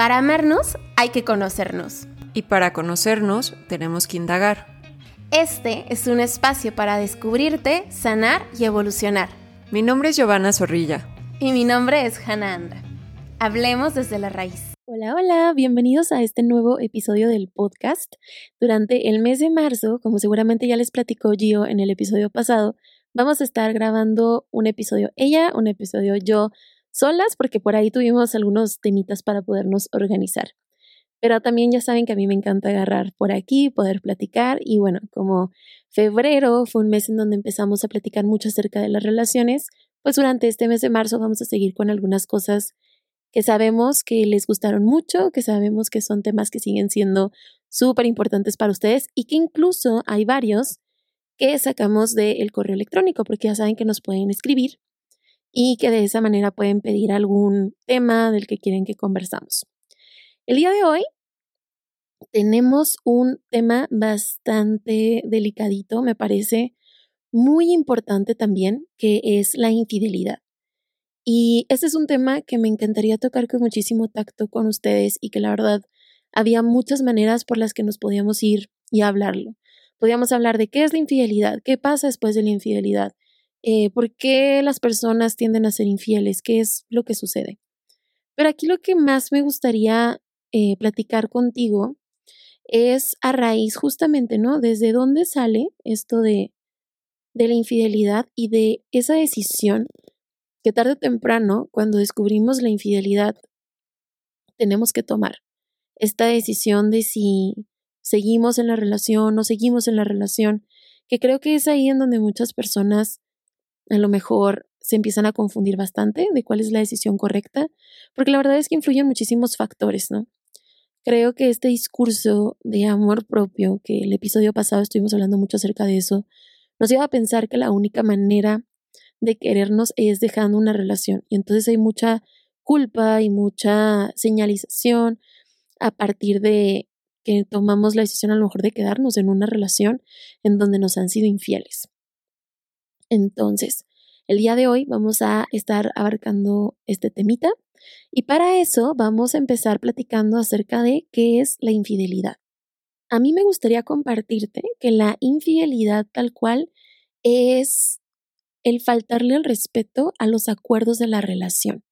Para amarnos hay que conocernos. Y para conocernos tenemos que indagar. Este es un espacio para descubrirte, sanar y evolucionar. Mi nombre es Giovanna Zorrilla. Y mi nombre es Hannah Andra. Hablemos desde la raíz. Hola, hola, bienvenidos a este nuevo episodio del podcast. Durante el mes de marzo, como seguramente ya les platicó Gio en el episodio pasado, vamos a estar grabando un episodio ella, un episodio yo, solas, porque por ahí tuvimos algunos temitas para podernos organizar. Pero también ya saben que a mí me encanta agarrar por aquí, poder platicar y bueno, como febrero fue un mes en donde empezamos a platicar mucho acerca de las relaciones, pues durante este mes de marzo vamos a seguir con algunas cosas que sabemos que les gustaron mucho, que sabemos que son temas que siguen siendo súper importantes para ustedes y que incluso hay varios que sacamos del correo electrónico, porque ya saben que nos pueden escribir y que de esa manera pueden pedir algún tema del que quieren que conversamos. El día de hoy tenemos un tema bastante delicadito, me parece muy importante también, que es la infidelidad. Y este es un tema que me encantaría tocar con muchísimo tacto con ustedes y que la verdad había muchas maneras por las que nos podíamos ir y hablarlo. Podíamos hablar de qué es la infidelidad, qué pasa después de la infidelidad, eh, por qué las personas tienden a ser infieles, qué es lo que sucede. Pero aquí lo que más me gustaría eh, platicar contigo es a raíz justamente, ¿no? Desde dónde sale esto de, de la infidelidad y de esa decisión que tarde o temprano, cuando descubrimos la infidelidad, tenemos que tomar esta decisión de si seguimos en la relación o seguimos en la relación, que creo que es ahí en donde muchas personas a lo mejor se empiezan a confundir bastante de cuál es la decisión correcta, porque la verdad es que influyen muchísimos factores, ¿no? Creo que este discurso de amor propio, que el episodio pasado estuvimos hablando mucho acerca de eso, nos lleva a pensar que la única manera de querernos es dejando una relación. Y entonces hay mucha culpa y mucha señalización a partir de que tomamos la decisión a lo mejor de quedarnos en una relación en donde nos han sido infieles. Entonces, el día de hoy vamos a estar abarcando este temita y para eso vamos a empezar platicando acerca de qué es la infidelidad. A mí me gustaría compartirte que la infidelidad tal cual es el faltarle el respeto a los acuerdos de la relación.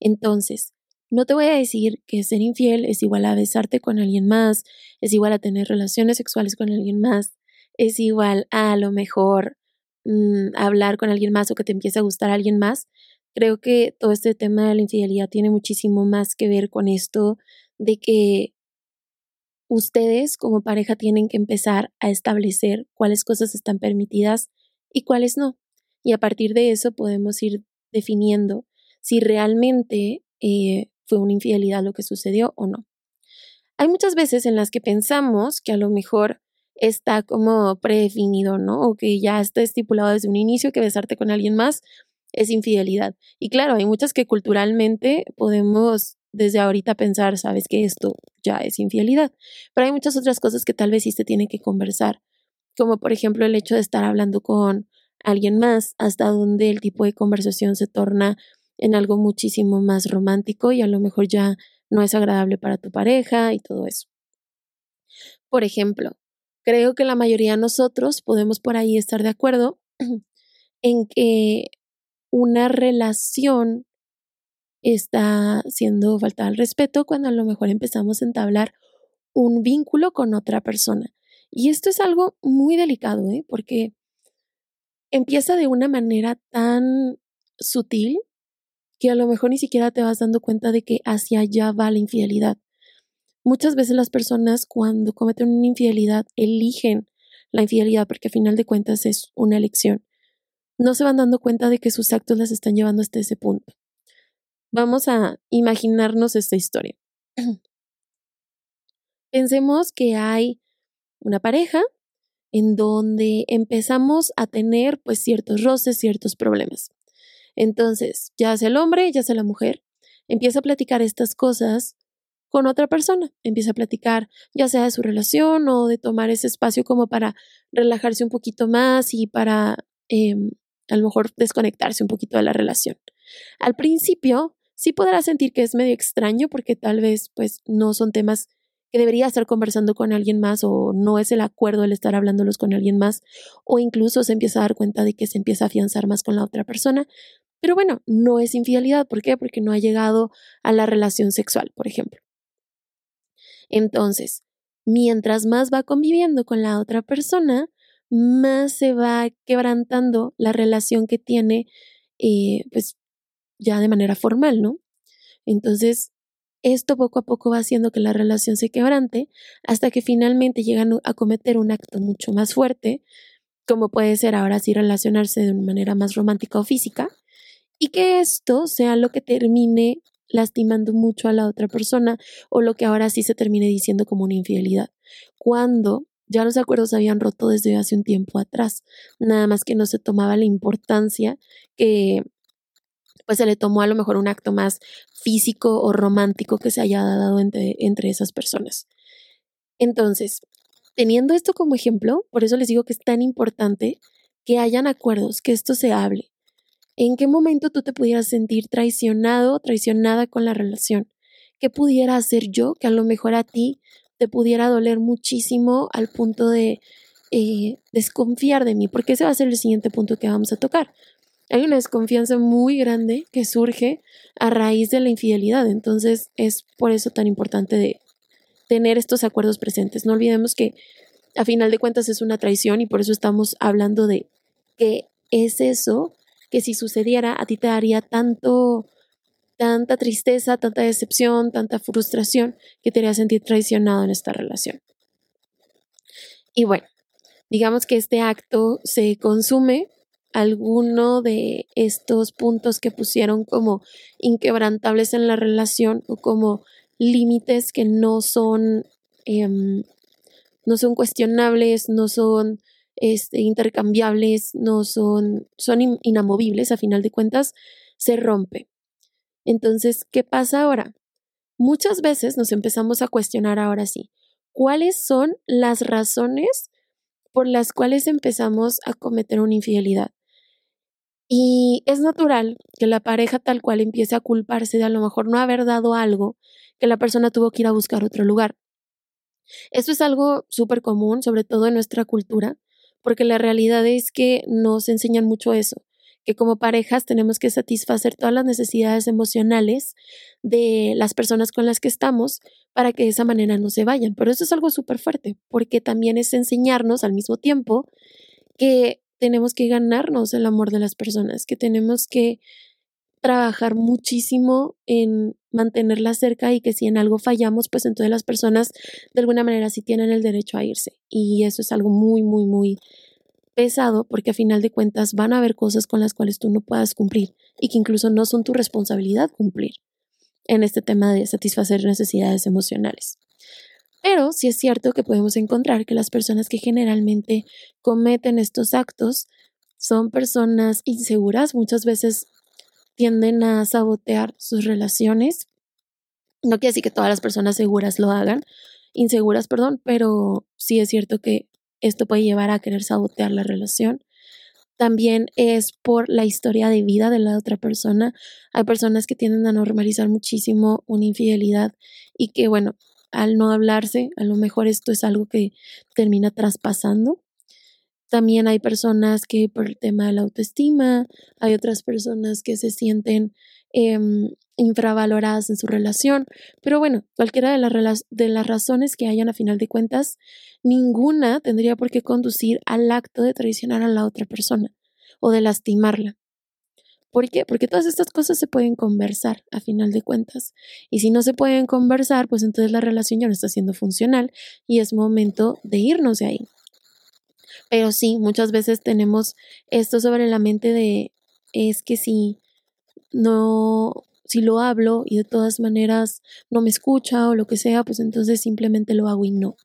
Entonces, no te voy a decir que ser infiel es igual a besarte con alguien más, es igual a tener relaciones sexuales con alguien más, es igual a, a lo mejor mm, hablar con alguien más o que te empiece a gustar alguien más. Creo que todo este tema de la infidelidad tiene muchísimo más que ver con esto de que ustedes como pareja tienen que empezar a establecer cuáles cosas están permitidas y cuáles no y a partir de eso podemos ir definiendo si realmente eh, fue una infidelidad lo que sucedió o no. Hay muchas veces en las que pensamos que a lo mejor está como predefinido, ¿no? O que ya está estipulado desde un inicio que besarte con alguien más es infidelidad. Y claro, hay muchas que culturalmente podemos desde ahorita pensar, sabes que esto ya es infidelidad. Pero hay muchas otras cosas que tal vez sí se tiene que conversar, como por ejemplo el hecho de estar hablando con alguien más, hasta donde el tipo de conversación se torna en algo muchísimo más romántico y a lo mejor ya no es agradable para tu pareja y todo eso. Por ejemplo, creo que la mayoría de nosotros podemos por ahí estar de acuerdo en que una relación está siendo falta al respeto cuando a lo mejor empezamos a entablar un vínculo con otra persona. Y esto es algo muy delicado, ¿eh? porque empieza de una manera tan sutil que a lo mejor ni siquiera te vas dando cuenta de que hacia allá va la infidelidad. Muchas veces las personas cuando cometen una infidelidad eligen la infidelidad porque a final de cuentas es una elección. No se van dando cuenta de que sus actos las están llevando hasta ese punto. Vamos a imaginarnos esta historia. Pensemos que hay una pareja en donde empezamos a tener pues ciertos roces, ciertos problemas. Entonces, ya sea el hombre, ya sea la mujer, empieza a platicar estas cosas con otra persona, empieza a platicar ya sea de su relación o de tomar ese espacio como para relajarse un poquito más y para em, a lo mejor desconectarse un poquito de la relación. Al principio sí podrás sentir que es medio extraño porque tal vez pues no son temas que debería estar conversando con alguien más o no es el acuerdo el estar hablándolos con alguien más o incluso se empieza a dar cuenta de que se empieza a afianzar más con la otra persona. Pero bueno, no es infidelidad. ¿Por qué? Porque no ha llegado a la relación sexual, por ejemplo. Entonces, mientras más va conviviendo con la otra persona, más se va quebrantando la relación que tiene, eh, pues ya de manera formal, ¿no? Entonces, esto poco a poco va haciendo que la relación se quebrante hasta que finalmente llegan a cometer un acto mucho más fuerte, como puede ser ahora sí relacionarse de una manera más romántica o física, y que esto sea lo que termine lastimando mucho a la otra persona o lo que ahora sí se termine diciendo como una infidelidad. Cuando ya los acuerdos se habían roto desde hace un tiempo atrás, nada más que no se tomaba la importancia que pues se le tomó a lo mejor un acto más físico o romántico que se haya dado entre, entre esas personas. Entonces, teniendo esto como ejemplo, por eso les digo que es tan importante que hayan acuerdos, que esto se hable. ¿En qué momento tú te pudieras sentir traicionado, traicionada con la relación? ¿Qué pudiera hacer yo que a lo mejor a ti te pudiera doler muchísimo al punto de eh, desconfiar de mí? Porque ese va a ser el siguiente punto que vamos a tocar. Hay una desconfianza muy grande que surge a raíz de la infidelidad. Entonces es por eso tan importante de tener estos acuerdos presentes. No olvidemos que a final de cuentas es una traición y por eso estamos hablando de que es eso que si sucediera a ti te daría tanto tanta tristeza, tanta decepción, tanta frustración que te haría sentir traicionado en esta relación. Y bueno, digamos que este acto se consume alguno de estos puntos que pusieron como inquebrantables en la relación o como límites que no son, em, no son cuestionables, no son este, intercambiables, no son, son inamovibles, a final de cuentas, se rompe. Entonces, ¿qué pasa ahora? Muchas veces nos empezamos a cuestionar ahora sí, ¿cuáles son las razones por las cuales empezamos a cometer una infidelidad? Y es natural que la pareja tal cual empiece a culparse de a lo mejor no haber dado algo que la persona tuvo que ir a buscar otro lugar. Esto es algo súper común, sobre todo en nuestra cultura, porque la realidad es que nos enseñan mucho eso, que como parejas tenemos que satisfacer todas las necesidades emocionales de las personas con las que estamos para que de esa manera no se vayan. Pero eso es algo súper fuerte, porque también es enseñarnos al mismo tiempo que tenemos que ganarnos el amor de las personas, que tenemos que trabajar muchísimo en mantenerlas cerca y que si en algo fallamos, pues entonces las personas de alguna manera sí tienen el derecho a irse. Y eso es algo muy, muy, muy pesado porque a final de cuentas van a haber cosas con las cuales tú no puedas cumplir y que incluso no son tu responsabilidad cumplir en este tema de satisfacer necesidades emocionales. Pero sí es cierto que podemos encontrar que las personas que generalmente cometen estos actos son personas inseguras, muchas veces tienden a sabotear sus relaciones. No quiere decir que todas las personas seguras lo hagan, inseguras, perdón, pero sí es cierto que esto puede llevar a querer sabotear la relación. También es por la historia de vida de la otra persona. Hay personas que tienden a normalizar muchísimo una infidelidad y que, bueno, al no hablarse, a lo mejor esto es algo que termina traspasando. También hay personas que por el tema de la autoestima, hay otras personas que se sienten em, infravaloradas en su relación, pero bueno, cualquiera de las, de las razones que hayan a final de cuentas, ninguna tendría por qué conducir al acto de traicionar a la otra persona o de lastimarla. ¿Por qué? Porque todas estas cosas se pueden conversar a final de cuentas. Y si no se pueden conversar, pues entonces la relación ya no está siendo funcional y es momento de irnos de ahí. Pero sí, muchas veces tenemos esto sobre la mente de es que si no, si lo hablo y de todas maneras no me escucha o lo que sea, pues entonces simplemente lo hago y no.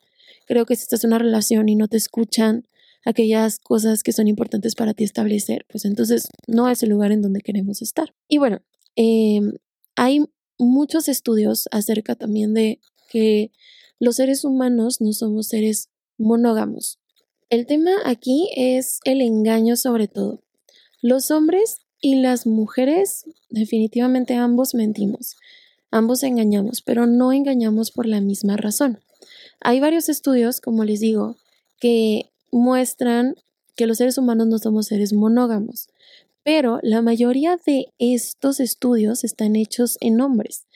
Creo que si estás en una relación y no te escuchan, aquellas cosas que son importantes para ti establecer, pues entonces no es el lugar en donde queremos estar. Y bueno, em, hay muchos estudios acerca también de que los seres humanos no somos seres monógamos. El tema aquí es el engaño sobre todo. Los hombres y las mujeres, definitivamente ambos mentimos, ambos engañamos, pero no engañamos por la misma razón. Hay varios estudios, como les digo, que muestran que los seres humanos no somos seres monógamos, pero la mayoría de estos estudios están hechos en hombres,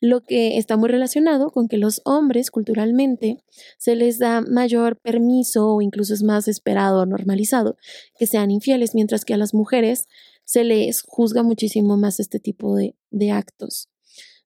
lo que está muy relacionado con que los hombres culturalmente se les da mayor permiso o incluso es más esperado o normalizado que sean infieles, mientras que a las mujeres se les juzga muchísimo más este tipo de, de actos,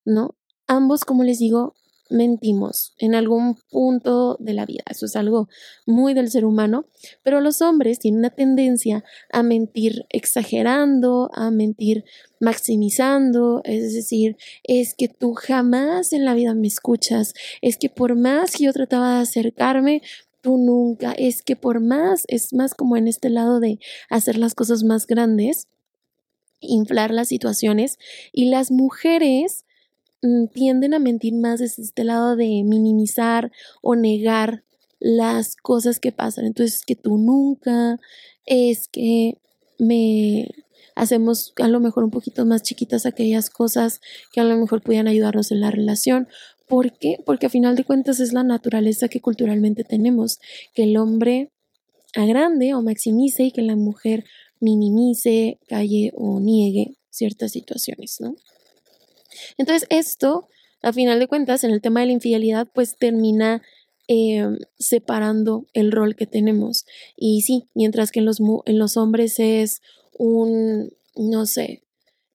¿no? Ambos, como les digo, mentimos en algún punto de la vida. Eso es algo muy del ser humano, pero los hombres tienen una tendencia a mentir exagerando, a mentir maximizando, es decir, es que tú jamás en la vida me escuchas, es que por más que yo trataba de acercarme, tú nunca, es que por más, es más como en este lado de hacer las cosas más grandes, inflar las situaciones y las mujeres tienden a mentir más desde este lado de minimizar o negar las cosas que pasan. Entonces, que tú nunca, es que me hacemos a lo mejor un poquito más chiquitas aquellas cosas que a lo mejor pudieran ayudarnos en la relación. ¿Por qué? Porque a final de cuentas es la naturaleza que culturalmente tenemos, que el hombre agrande o maximice y que la mujer minimice, calle o niegue ciertas situaciones, ¿no? Entonces esto, a final de cuentas, en el tema de la infidelidad, pues termina em, separando el rol que tenemos. Y sí, mientras que en los, en los hombres es un, no sé,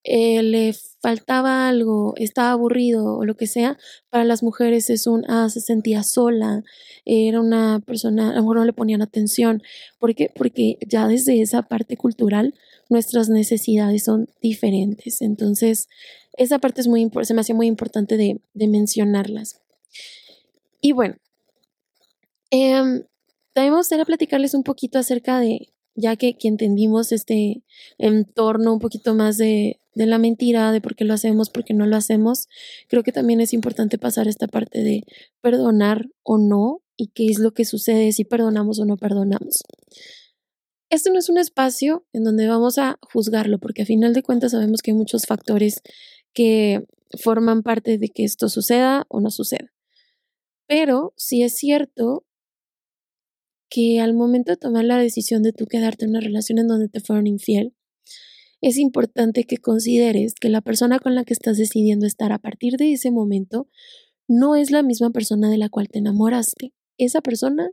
eh, le faltaba algo, estaba aburrido o lo que sea, para las mujeres es un, ah, se sentía sola, era una persona, a lo mejor no le ponían atención, porque, porque ya desde esa parte cultural nuestras necesidades son diferentes. Entonces, esa parte es muy, se me hacía muy importante de, mencionarlas. Y bueno, em, también me gustaría platicarles un poquito acerca de, ya que, que entendimos este entorno un poquito más de, de, la mentira, de por qué lo hacemos, por qué no lo hacemos, creo que también es importante pasar esta parte de perdonar o no y qué es lo que sucede si perdonamos o no perdonamos. Este no es un espacio en donde vamos a juzgarlo, porque a final de cuentas sabemos que hay muchos factores que forman parte de que esto suceda o no suceda. Pero sí es cierto que al momento de tomar la decisión de tú quedarte en una relación en donde te fueron infiel, es importante que consideres que la persona con la que estás decidiendo estar a partir de ese momento no es la misma persona de la cual te enamoraste. Esa persona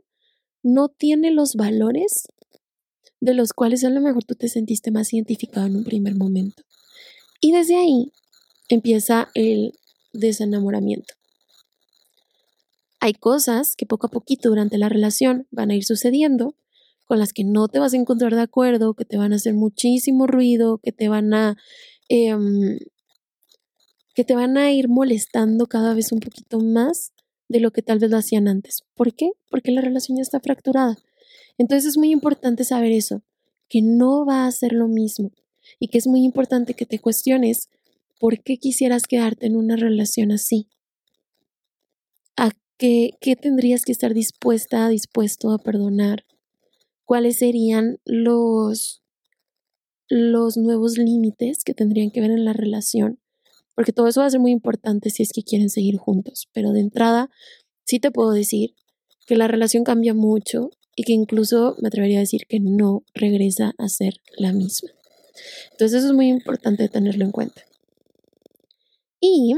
no tiene los valores de los cuales a lo mejor tú te sentiste más identificado en un primer momento. Y desde ahí empieza el desenamoramiento. Hay cosas que poco a poquito durante la relación van a ir sucediendo, con las que no te vas a encontrar de acuerdo, que te van a hacer muchísimo ruido, que te van a em, que te van a ir molestando cada vez un poquito más de lo que tal vez lo hacían antes. ¿Por qué? Porque la relación ya está fracturada. Entonces es muy importante saber eso, que no va a ser lo mismo y que es muy importante que te cuestiones ¿por qué quisieras quedarte en una relación así? ¿A qué, qué tendrías que estar dispuesta, dispuesto a perdonar? ¿Cuáles serían los, los nuevos límites que tendrían que ver en la relación? Porque todo eso va a ser muy importante si es que quieren seguir juntos. Pero de entrada, sí te puedo decir que la relación cambia mucho y que incluso me atrevería a decir que no regresa a ser la misma. Entonces eso es muy importante tenerlo en cuenta. Y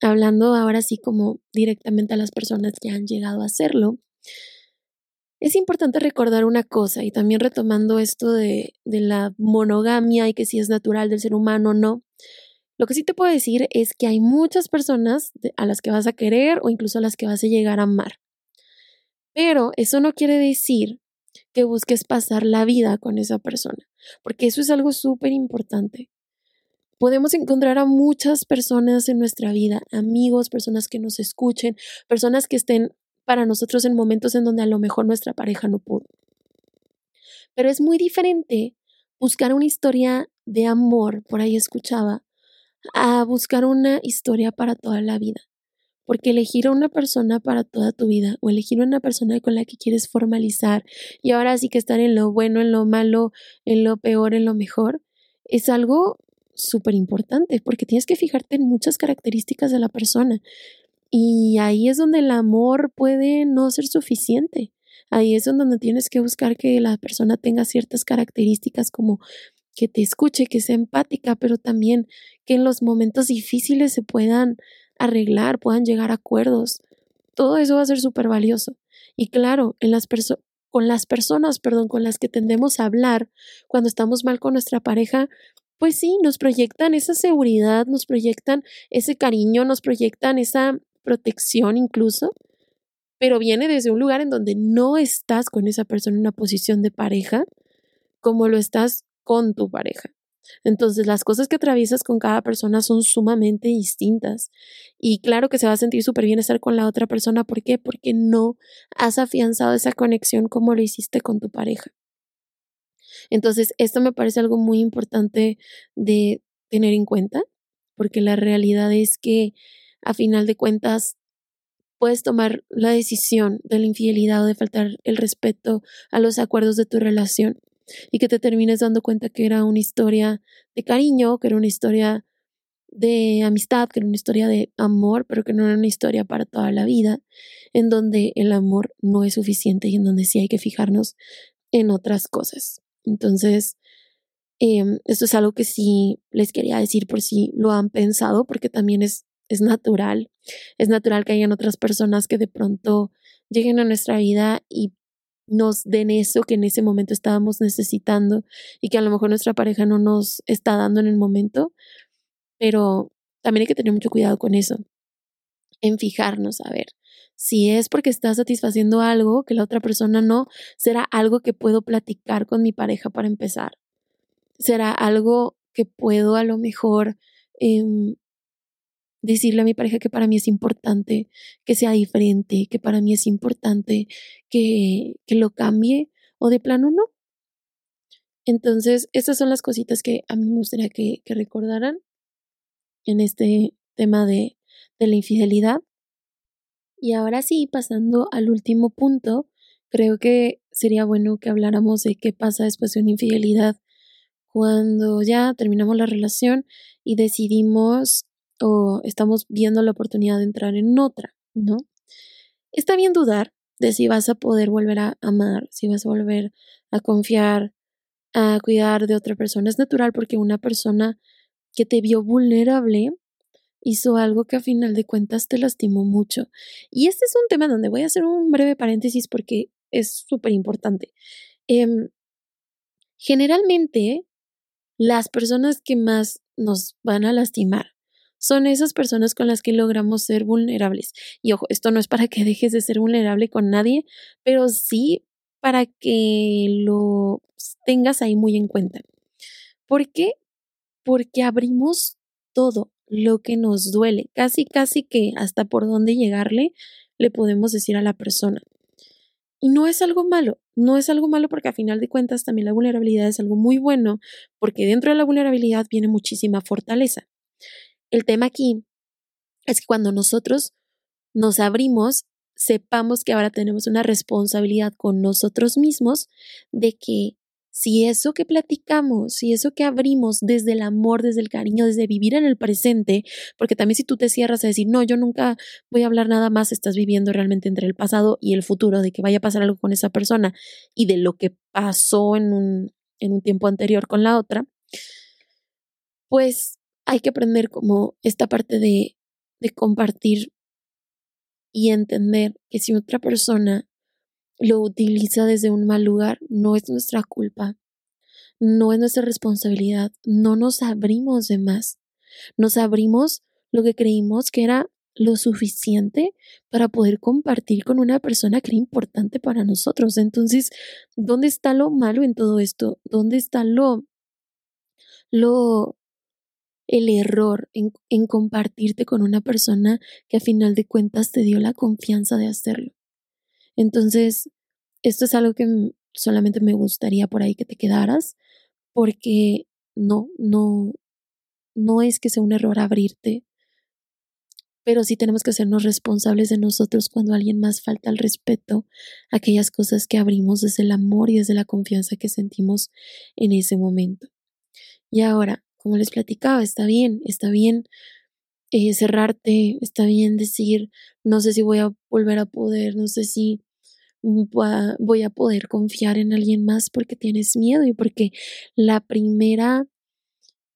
hablando ahora sí como directamente a las personas que han llegado a hacerlo, es importante recordar una cosa y también retomando esto de, de la monogamia y que si es natural del ser humano o no. Lo que sí te puedo decir es que hay muchas personas a las que vas a querer o incluso a las que vas a llegar a amar. Pero eso no quiere decir que busques pasar la vida con esa persona, porque eso es algo súper importante podemos encontrar a muchas personas en nuestra vida, amigos, personas que nos escuchen, personas que estén para nosotros en momentos en donde a lo mejor nuestra pareja no pudo. Pero es muy diferente buscar una historia de amor, por ahí escuchaba, a buscar una historia para toda la vida. Porque elegir a una persona para toda tu vida o elegir a una persona con la que quieres formalizar y ahora sí que estar en lo bueno, en lo malo, en lo peor, en lo mejor, es algo súper importante porque tienes que fijarte en muchas características de la persona. Y ahí es donde el amor puede no ser suficiente. Ahí es donde tienes que buscar que la persona tenga ciertas características como que te escuche, que sea empática, pero también que en los momentos difíciles se puedan arreglar, puedan llegar a acuerdos. Todo eso va a ser súper valioso. Y claro, en las con las personas, perdón, con las que tendemos a hablar cuando estamos mal con nuestra pareja, pues sí, nos proyectan esa seguridad, nos proyectan ese cariño, nos proyectan esa protección incluso, pero viene desde un lugar en donde no estás con esa persona en una posición de pareja como lo estás con tu pareja. Entonces, las cosas que atraviesas con cada persona son sumamente distintas. Y claro que se va a sentir súper bien estar con la otra persona. ¿Por qué? Porque no has afianzado esa conexión como lo hiciste con tu pareja. Entonces, esto me parece algo muy importante de tener en cuenta, porque la realidad es que a final de cuentas puedes tomar la decisión de la infidelidad o de faltar el respeto a los acuerdos de tu relación y que te termines dando cuenta que era una historia de cariño, que era una historia de amistad, que era una historia de amor, pero que no era una historia para toda la vida, en donde el amor no es suficiente y en donde sí hay que fijarnos en otras cosas. Entonces, em, esto es algo que sí les quería decir por si lo han pensado, porque también es, es natural. Es natural que hayan otras personas que de pronto lleguen a nuestra vida y nos den eso que en ese momento estábamos necesitando y que a lo mejor nuestra pareja no nos está dando en el momento, pero también hay que tener mucho cuidado con eso, en fijarnos, a ver, si es porque está satisfaciendo algo que la otra persona no, será algo que puedo platicar con mi pareja para empezar. Será algo que puedo a lo mejor em, decirle a mi pareja que para mí es importante que sea diferente, que para mí es importante que, que lo cambie o de plano no. Entonces, estas son las cositas que a mí me gustaría que, que recordaran en este tema de, de la infidelidad. Y ahora sí, pasando al último punto, creo que sería bueno que habláramos de qué pasa después de una infidelidad cuando ya terminamos la relación y decidimos o estamos viendo la oportunidad de entrar en otra, ¿no? Está bien dudar de si vas a poder volver a amar, si vas a volver a confiar, a cuidar de otra persona. Es natural porque una persona que te vio vulnerable hizo algo que a final de cuentas te lastimó mucho. Y este es un tema donde voy a hacer un breve paréntesis porque es súper importante. Em, generalmente, las personas que más nos van a lastimar son esas personas con las que logramos ser vulnerables. Y ojo, esto no es para que dejes de ser vulnerable con nadie, pero sí para que lo tengas ahí muy en cuenta. ¿Por qué? Porque abrimos todo, lo que nos duele, casi, casi que hasta por dónde llegarle le podemos decir a la persona. Y no es algo malo, no es algo malo porque a final de cuentas también la vulnerabilidad es algo muy bueno, porque dentro de la vulnerabilidad viene muchísima fortaleza. El tema aquí es que cuando nosotros nos abrimos, sepamos que ahora tenemos una responsabilidad con nosotros mismos de que si eso que platicamos, si eso que abrimos desde el amor, desde el cariño, desde vivir en el presente, porque también si tú te cierras a decir, no, yo nunca voy a hablar nada más, estás viviendo realmente entre el pasado y el futuro, de que vaya a pasar algo con esa persona y de lo que pasó en un, en un tiempo anterior con la otra, pues hay que aprender como esta parte de, de compartir y entender que si otra persona lo utiliza desde un mal lugar, no es nuestra culpa, no es nuestra responsabilidad, no nos abrimos de más, nos abrimos lo que creímos que era lo suficiente para poder compartir con una persona que era importante para nosotros. Entonces, ¿dónde está lo malo en todo esto? ¿Dónde está lo, lo, el error en, compartirte con una persona que a final de cuentas te dio la confianza de hacerlo? Entonces, esto es algo que solamente me gustaría por ahí que te quedaras, porque no, no, no es que sea un error abrirte, pero sí tenemos que hacernos responsables de nosotros cuando alguien más falta el respeto aquellas cosas que abrimos desde el amor y desde la confianza que sentimos en ese momento. Y ahora, como les platicaba, está bien, está bien eh, cerrarte, está bien decir, no sé si voy a volver a poder, no sé si voy a poder confiar en alguien más porque tienes miedo y porque la primera,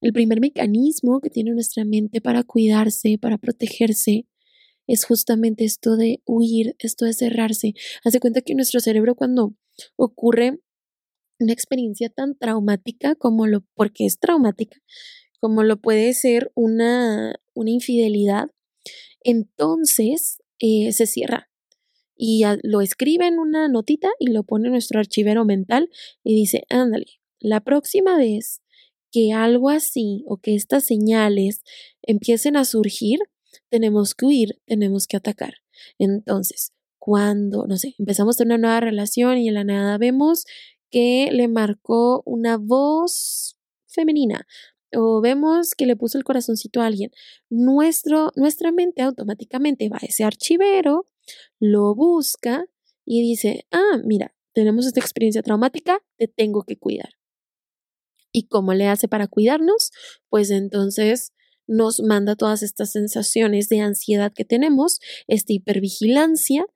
el primer mecanismo que tiene nuestra mente para cuidarse, para protegerse, es justamente esto de huir, esto de cerrarse. Hace cuenta que nuestro cerebro cuando ocurre una experiencia tan traumática como lo, porque es traumática, como lo puede ser una, una infidelidad, entonces eh, se cierra y lo escribe en una notita y lo pone en nuestro archivero mental y dice, ándale, la próxima vez que algo así o que estas señales empiecen a surgir, tenemos que huir, tenemos que atacar. Entonces, cuando, no sé, empezamos una nueva relación y en la nada vemos que le marcó una voz femenina o vemos que le puso el corazoncito a alguien, nuestro, nuestra mente automáticamente va a ese archivero, lo busca y dice, ah, mira, tenemos esta experiencia traumática, te tengo que cuidar. ¿Y cómo le hace para cuidarnos? Pues entonces nos manda todas estas sensaciones de ansiedad que tenemos, esta hipervigilancia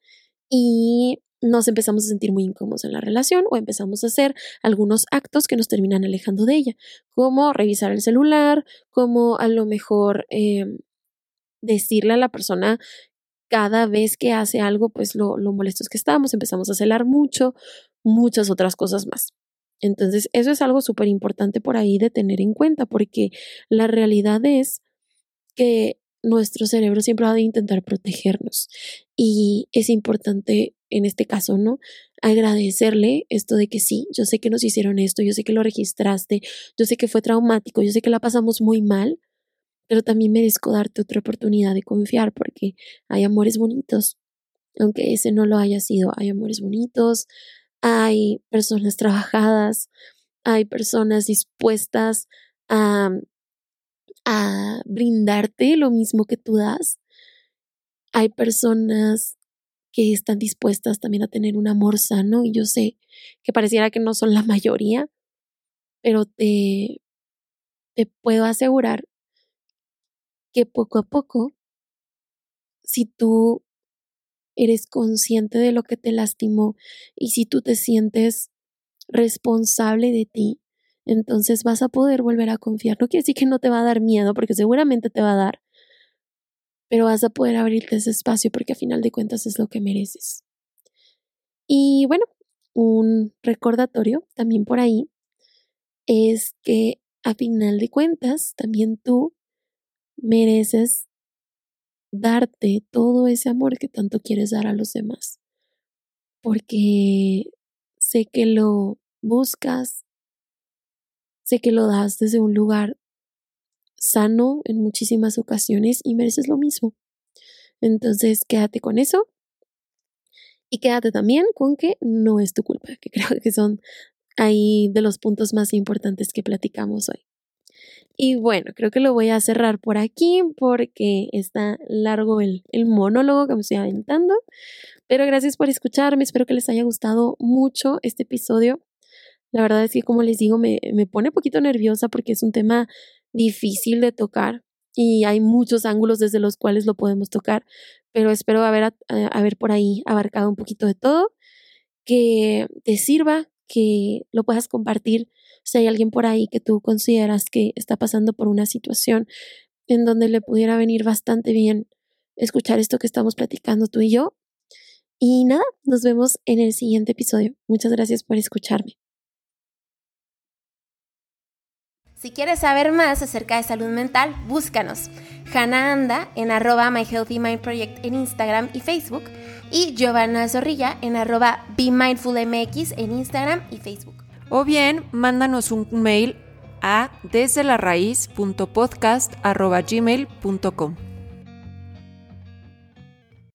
y nos empezamos a sentir muy incómodos en la relación o empezamos a hacer algunos actos que nos terminan alejando de ella, como revisar el celular, como a lo mejor em, decirle a la persona cada vez que hace algo, pues lo, lo molestos que estamos, empezamos a celar mucho, muchas otras cosas más. Entonces, eso es algo súper importante por ahí de tener en cuenta, porque la realidad es que nuestro cerebro siempre va a intentar protegernos y es importante en este caso, ¿no? Agradecerle esto de que sí, yo sé que nos hicieron esto, yo sé que lo registraste, yo sé que fue traumático, yo sé que la pasamos muy mal, pero también merezco darte otra oportunidad de confiar porque hay amores bonitos, aunque ese no lo haya sido, hay amores bonitos, hay personas trabajadas, hay personas dispuestas a, a brindarte lo mismo que tú das, hay personas que están dispuestas también a tener un amor sano y yo sé que pareciera que no son la mayoría, pero te, te puedo asegurar que poco a poco, si tú eres consciente de lo que te lastimó y si tú te sientes responsable de ti, entonces vas a poder volver a confiar. No quiere decir que no te va a dar miedo, porque seguramente te va a dar, pero vas a poder abrirte ese espacio porque a final de cuentas es lo que mereces. Y bueno, un recordatorio también por ahí es que a final de cuentas también tú mereces darte todo ese amor que tanto quieres dar a los demás. Porque sé que lo buscas, sé que lo das desde un lugar sano en muchísimas ocasiones y mereces lo mismo. Entonces, quédate con eso y quédate también con que no es tu culpa, que creo que son ahí de los puntos más importantes que platicamos hoy. Y bueno, creo que lo voy a cerrar por aquí porque está largo el, monólogo que me estoy aventando. Pero gracias por escucharme, espero que les haya gustado mucho este episodio. La verdad es que, como les digo, me, me pone un poquito nerviosa porque es un tema difícil de tocar y hay muchos ángulos desde los cuales lo podemos tocar, pero espero haber, haber por ahí abarcado un poquito de todo, que te sirva, que lo puedas compartir si hay alguien por ahí que tú consideras que está pasando por una situación en donde le pudiera venir bastante bien escuchar esto que estamos platicando tú y yo. Y nada, nos vemos en el siguiente episodio. Muchas gracias por escucharme. Si quieres saber más acerca de salud mental, búscanos. Hannah Anda en arroba My Healthy Mind Project en Instagram y Facebook y Giovanna Zorrilla en arroba Be Mindful MX en Instagram y Facebook. O bien, mándanos un mail a desde la